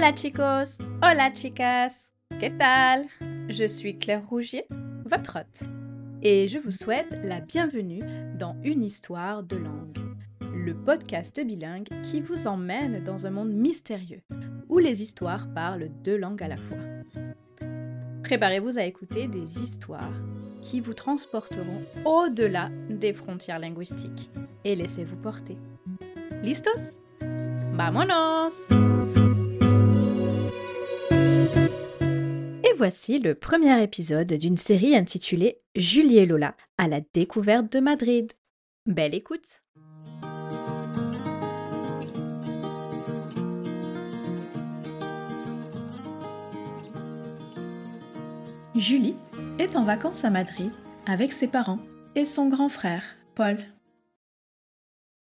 Hola chicos, hola chicas, ¿qué tal? Je suis Claire Rougier, votre hôte, et je vous souhaite la bienvenue dans Une histoire de langue, le podcast bilingue qui vous emmène dans un monde mystérieux où les histoires parlent deux langues à la fois. Préparez-vous à écouter des histoires qui vous transporteront au-delà des frontières linguistiques et laissez-vous porter. ¿Listos? ¡Vámonos! Voici le premier épisode d'une série intitulée Julie et Lola à la découverte de Madrid. Belle écoute! Julie est en vacances à Madrid avec ses parents et son grand frère, Paul.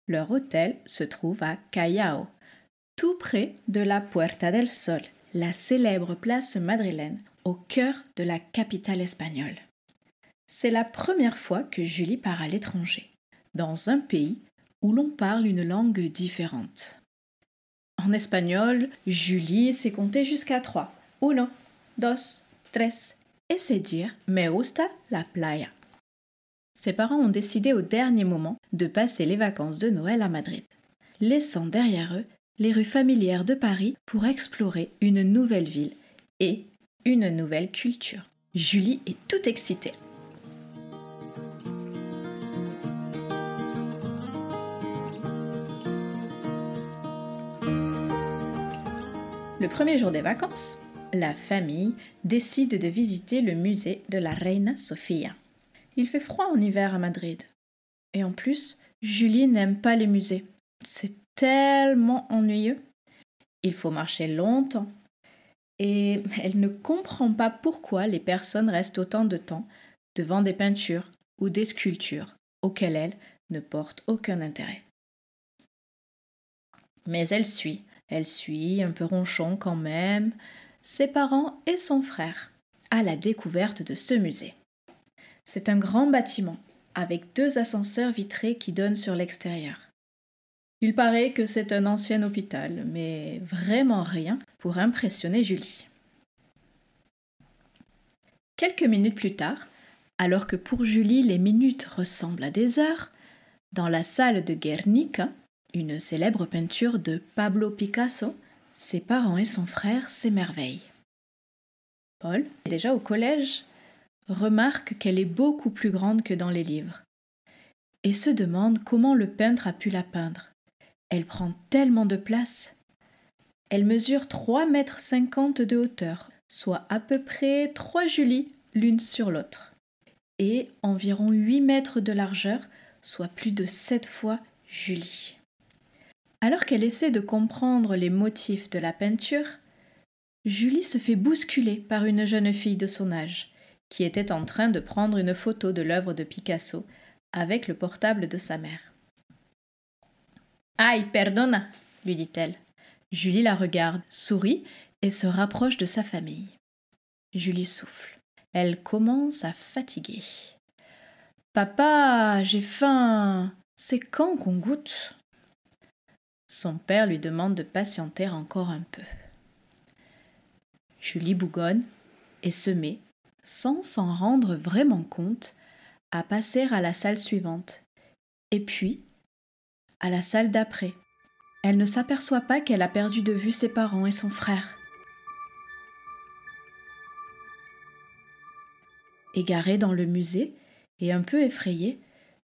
Leur hôtel se trouve à Callao, tout près de la Puerta del Sol, la célèbre place madrilène au cœur de la capitale espagnole. C'est la première fois que Julie part à l'étranger, dans un pays où l'on parle une langue différente. En espagnol, Julie sait compter jusqu'à trois. Uno, dos, tres, et c'est dire Me gusta la playa. Ses parents ont décidé au dernier moment de passer les vacances de Noël à Madrid, laissant derrière eux les rues familières de Paris pour explorer une nouvelle ville et une nouvelle culture. Julie est toute excitée. Le premier jour des vacances, la famille décide de visiter le musée de la Reina Sofia. Il fait froid en hiver à Madrid. Et en plus, Julie n'aime pas les musées. C'est tellement ennuyeux. Il faut marcher longtemps. Et elle ne comprend pas pourquoi les personnes restent autant de temps devant des peintures ou des sculptures auxquelles elle ne porte aucun intérêt. Mais elle suit, elle suit, un peu ronchon quand même, ses parents et son frère à la découverte de ce musée. C'est un grand bâtiment avec deux ascenseurs vitrés qui donnent sur l'extérieur. Il paraît que c'est un ancien hôpital, mais vraiment rien pour impressionner Julie. Quelques minutes plus tard, alors que pour Julie les minutes ressemblent à des heures, dans la salle de Guernica, une célèbre peinture de Pablo Picasso, ses parents et son frère s'émerveillent. Paul, déjà au collège, remarque qu'elle est beaucoup plus grande que dans les livres et se demande comment le peintre a pu la peindre. Elle prend tellement de place. Elle mesure 3 mètres de hauteur, soit à peu près trois Julie l'une sur l'autre, et environ 8 mètres de largeur, soit plus de 7 fois Julie. Alors qu'elle essaie de comprendre les motifs de la peinture, Julie se fait bousculer par une jeune fille de son âge, qui était en train de prendre une photo de l'œuvre de Picasso avec le portable de sa mère. Aïe, perdona, lui dit-elle. Julie la regarde, sourit et se rapproche de sa famille. Julie souffle. Elle commence à fatiguer. Papa, j'ai faim. C'est quand qu'on goûte? Son père lui demande de patienter encore un peu. Julie bougonne et se met, sans s'en rendre vraiment compte, à passer à la salle suivante. Et puis, à la salle d'après. Elle ne s'aperçoit pas qu'elle a perdu de vue ses parents et son frère. Égarée dans le musée et un peu effrayée,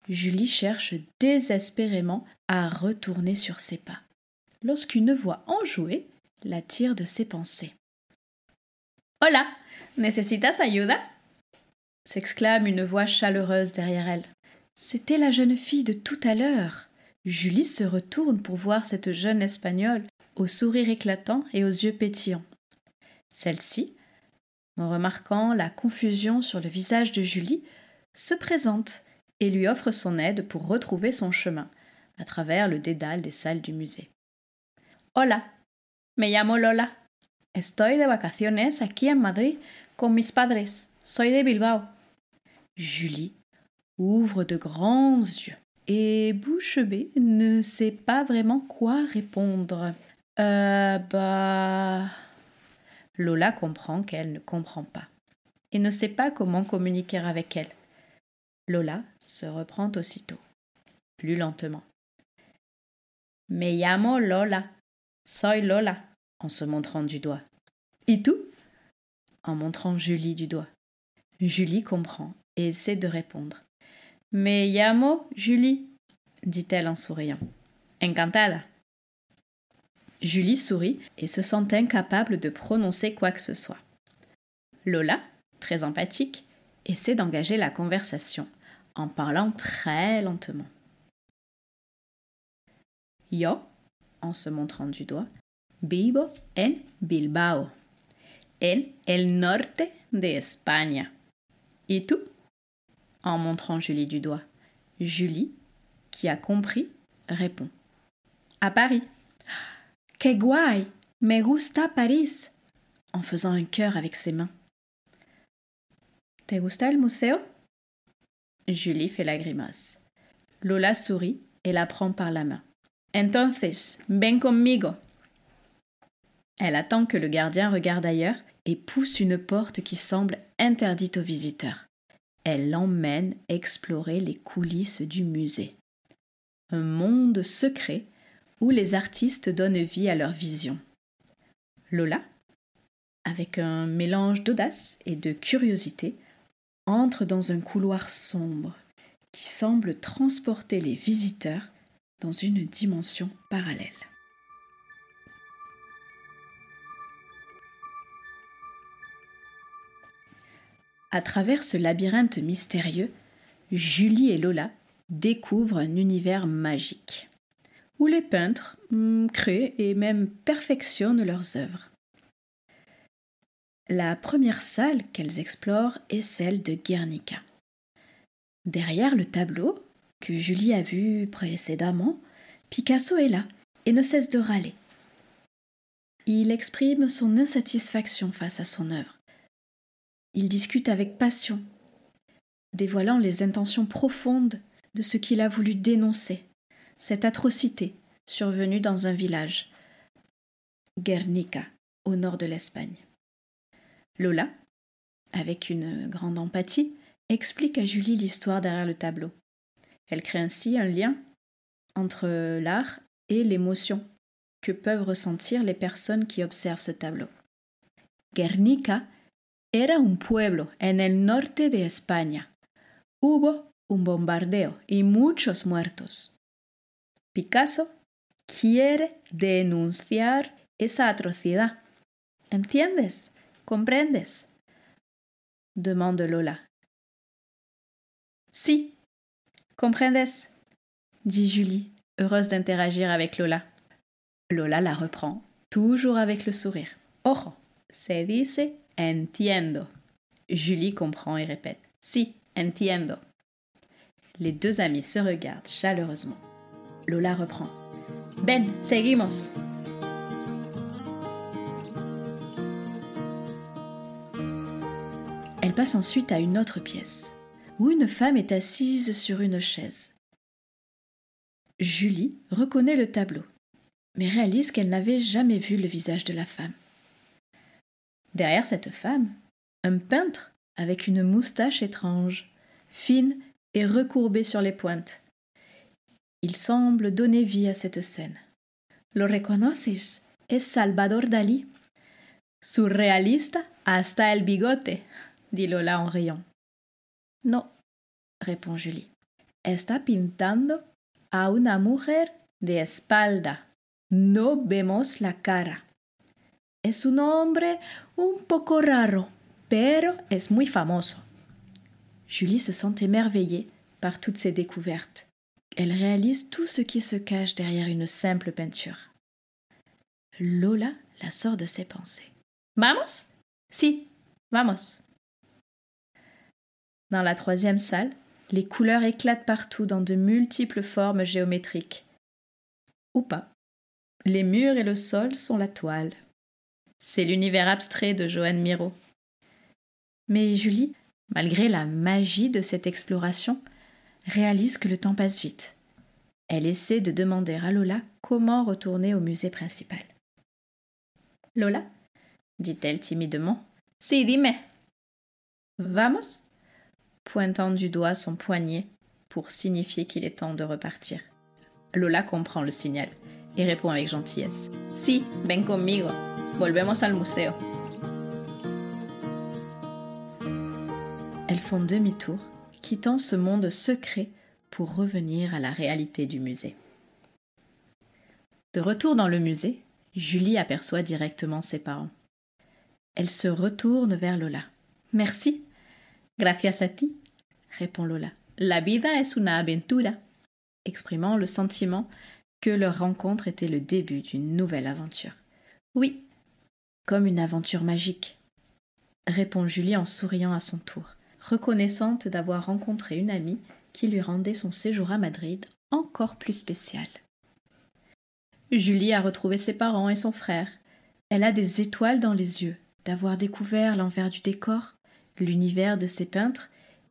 Julie cherche désespérément à retourner sur ses pas, lorsqu'une voix enjouée la tire de ses pensées. Hola, necesitas ayuda? s'exclame une voix chaleureuse derrière elle. C'était la jeune fille de tout à l'heure. Julie se retourne pour voir cette jeune Espagnole au sourire éclatant et aux yeux pétillants. Celle-ci, en remarquant la confusion sur le visage de Julie, se présente et lui offre son aide pour retrouver son chemin à travers le dédale des salles du musée. Hola, me llamo Lola. Estoy de vacaciones aquí en Madrid con mis padres. Soy de Bilbao. Julie ouvre de grands yeux et bouche bée ne sait pas vraiment quoi répondre. Euh, bah. Lola comprend qu'elle ne comprend pas et ne sait pas comment communiquer avec elle. Lola se reprend aussitôt, plus lentement. Me llamo Lola. Soy Lola, en se montrant du doigt. Et tout? En montrant Julie du doigt. Julie comprend et essaie de répondre. Me llamo Julie, dit-elle en souriant. Encantada. Julie sourit et se sent incapable de prononcer quoi que ce soit. Lola, très empathique, essaie d'engager la conversation en parlant très lentement. Yo, en se montrant du doigt, vivo en Bilbao, en el norte de España. Et tout En montrant Julie du doigt. Julie, qui a compris, répond. À Paris. Que guay! Me gusta Paris! En faisant un cœur avec ses mains. Te gusta el museo? Julie fait la grimace. Lola sourit et la prend par la main. Entonces, ven conmigo. Elle attend que le gardien regarde ailleurs et pousse une porte qui semble interdite aux visiteurs. Elle l'emmène explorer les coulisses du musée. Un monde secret où les artistes donnent vie à leur vision. Lola, avec un mélange d'audace et de curiosité, entre dans un couloir sombre qui semble transporter les visiteurs dans une dimension parallèle. À travers ce labyrinthe mystérieux, Julie et Lola découvrent un univers magique, où les peintres hmm, créent et même perfectionnent leurs œuvres. La première salle qu'elles explorent est celle de Guernica. Derrière le tableau, que Julie a vu précédemment, Picasso est là et ne cesse de râler. Il exprime son insatisfaction face à son œuvre. Il discute avec passion, dévoilant les intentions profondes de ce qu'il a voulu dénoncer, cette atrocité survenue dans un village, Guernica, au nord de l'Espagne. Lola, avec une grande empathie, explique à Julie l'histoire derrière le tableau. Elle crée ainsi un lien entre l'art et l'émotion que peuvent ressentir les personnes qui observent ce tableau. Guernica era un pueblo en el norte de España. Hubo un bombardeo y muchos muertos. Picasso quiere denunciar esa atrocidad. ¿Entiendes? Comprendes demande Lola. Si, comprendes dit Julie, heureuse d'interagir avec Lola. Lola la reprend, toujours avec le sourire. Ojo, se dice entiendo. Julie comprend et répète. Si, entiendo. Les deux amis se regardent chaleureusement. Lola reprend. Ben, seguimos. Elle passe ensuite à une autre pièce, où une femme est assise sur une chaise. Julie reconnaît le tableau, mais réalise qu'elle n'avait jamais vu le visage de la femme. Derrière cette femme, un peintre avec une moustache étrange, fine et recourbée sur les pointes. Il semble donner vie à cette scène. Lo reconoces? Es Salvador Dalí. Surrealista hasta el bigote dit Lola en riant. Non, répond Julie. Está pintando a una mujer de espalda. No vemos la cara. Es un hombre un poco raro, pero es muy famoso. Julie se sent émerveillée par toutes ces découvertes. Elle réalise tout ce qui se cache derrière une simple peinture. Lola la sort de ses pensées. Vamos? Si, vamos. Dans la troisième salle, les couleurs éclatent partout dans de multiples formes géométriques. Ou pas. Les murs et le sol sont la toile. C'est l'univers abstrait de Joanne Miro. Mais Julie, malgré la magie de cette exploration, réalise que le temps passe vite. Elle essaie de demander à Lola comment retourner au musée principal. Lola dit-elle timidement. Si, dime. Vamos pointant du doigt son poignet pour signifier qu'il est temps de repartir. Lola comprend le signal et répond avec gentillesse. Si, ven conmigo. Volvemos al museo. Elles font demi-tour, quittant ce monde secret pour revenir à la réalité du musée. De retour dans le musée, Julie aperçoit directement ses parents. Elle se retourne vers Lola. Merci. Gracias a ti, répond Lola. La vida es una aventura, exprimant le sentiment que leur rencontre était le début d'une nouvelle aventure. Oui, comme une aventure magique, répond Julie en souriant à son tour, reconnaissante d'avoir rencontré une amie qui lui rendait son séjour à Madrid encore plus spécial. Julie a retrouvé ses parents et son frère. Elle a des étoiles dans les yeux d'avoir découvert l'envers du décor, l'univers de ses peintres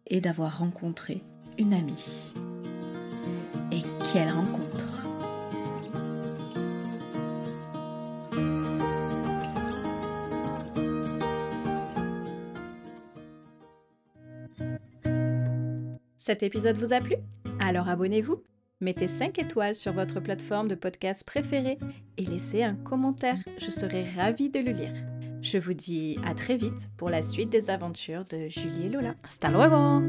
et d'avoir rencontré une amie. Et quelle rencontre Cet épisode vous a plu? Alors abonnez-vous, mettez 5 étoiles sur votre plateforme de podcast préférée et laissez un commentaire, je serai ravie de le lire. Je vous dis à très vite pour la suite des aventures de Julie et Lola. Hasta luego